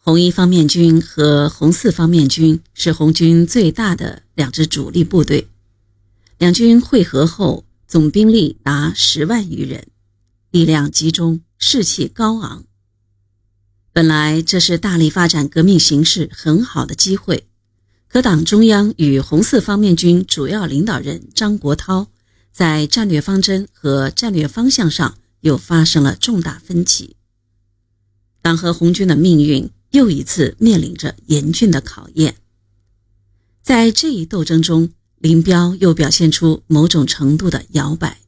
红一方面军和红四方面军是红军最大的两支主力部队，两军会合后，总兵力达十万余人，力量集中，士气高昂。本来这是大力发展革命形势很好的机会，可党中央与红四方面军主要领导人张国焘在战略方针和战略方向上又发生了重大分歧，党和红军的命运。又一次面临着严峻的考验。在这一斗争中，林彪又表现出某种程度的摇摆。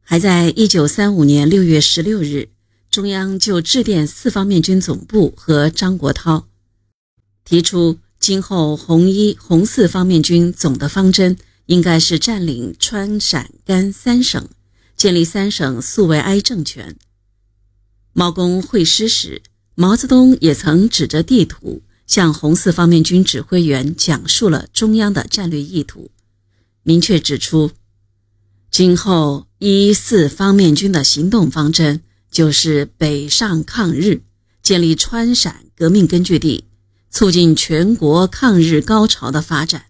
还在一九三五年六月十六日，中央就致电四方面军总部和张国焘，提出今后红一、红四方面军总的方针应该是占领川陕甘三省，建立三省苏维埃政权。毛公会师时。毛泽东也曾指着地图向红四方面军指挥员讲述了中央的战略意图，明确指出，今后一四方面军的行动方针就是北上抗日，建立川陕革命根据地，促进全国抗日高潮的发展。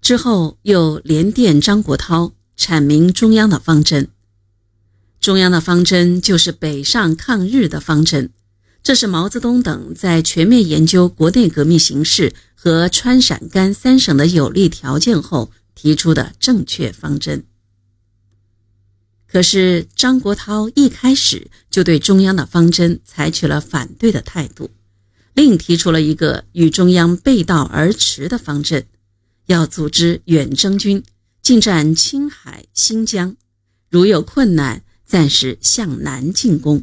之后又连电张国焘，阐明中央的方针。中央的方针就是北上抗日的方针，这是毛泽东等在全面研究国内革命形势和川陕甘三省的有利条件后提出的正确方针。可是张国焘一开始就对中央的方针采取了反对的态度，另提出了一个与中央背道而驰的方针，要组织远征军进占青海、新疆，如有困难。暂时向南进攻，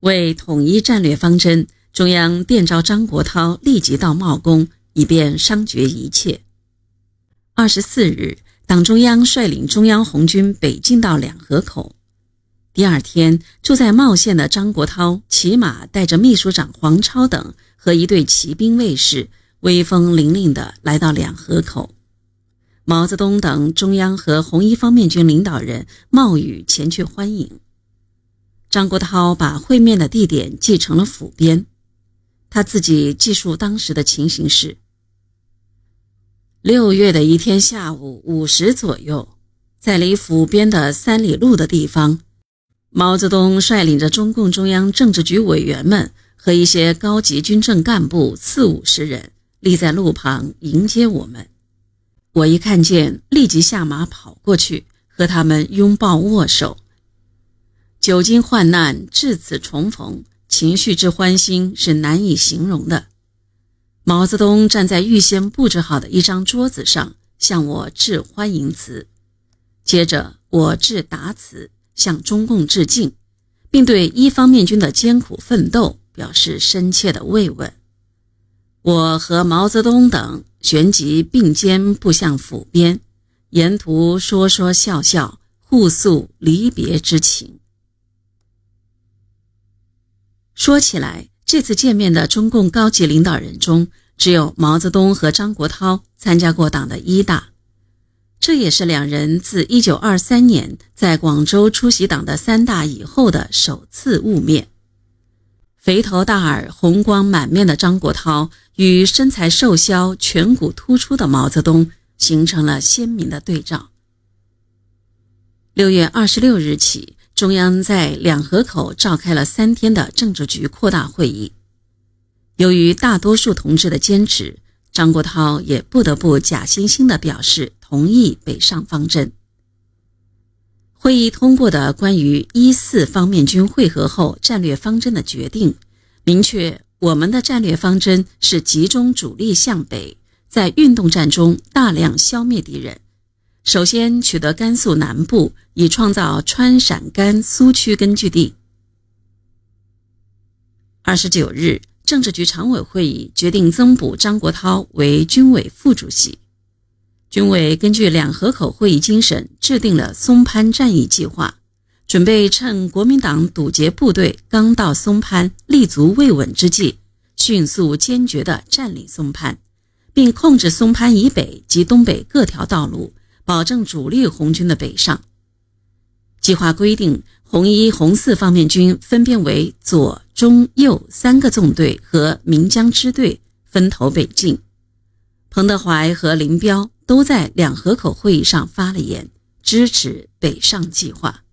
为统一战略方针，中央电召张国焘立即到茂功，以便商决一切。二十四日，党中央率领中央红军北进到两河口。第二天，住在茂县的张国焘骑马带着秘书长黄超等和一队骑兵卫士，威风凛凛地来到两河口。毛泽东等中央和红一方面军领导人冒雨前去欢迎。张国焘把会面的地点记成了府边。他自己记述当时的情形是：六月的一天下午五时左右，在离府边的三里路的地方，毛泽东率领着中共中央政治局委员们和一些高级军政干部四五十人立在路旁迎接我们。我一看见，立即下马跑过去，和他们拥抱握手。久经患难，至此重逢，情绪之欢欣是难以形容的。毛泽东站在预先布置好的一张桌子上，向我致欢迎词。接着，我致答词，向中共致敬，并对一方面军的艰苦奋斗表示深切的慰问。我和毛泽东等。旋即并肩步向府边，沿途说说笑笑，互诉离别之情。说起来，这次见面的中共高级领导人中，只有毛泽东和张国焘参加过党的一大，这也是两人自1923年在广州出席党的三大以后的首次晤面。肥头大耳、红光满面的张国焘与身材瘦削、颧骨突出的毛泽东形成了鲜明的对照。六月二十六日起，中央在两河口召开了三天的政治局扩大会议。由于大多数同志的坚持，张国焘也不得不假惺惺地表示同意北上方针。会议通过的关于一四方面军会合后战略方针的决定，明确我们的战略方针是集中主力向北，在运动战中大量消灭敌人，首先取得甘肃南部，以创造川陕甘苏区根据地。二十九日，政治局常委会议决定增补张国焘为军委副主席。军委根据两河口会议精神，制定了松潘战役计划，准备趁国民党堵截部队刚到松潘、立足未稳之际，迅速坚决地占领松潘，并控制松潘以北及东北各条道路，保证主力红军的北上。计划规定，红一、红四方面军分别为左、中、右三个纵队和岷江支队，分头北进。彭德怀和林彪都在两河口会议上发了言，支持北上计划。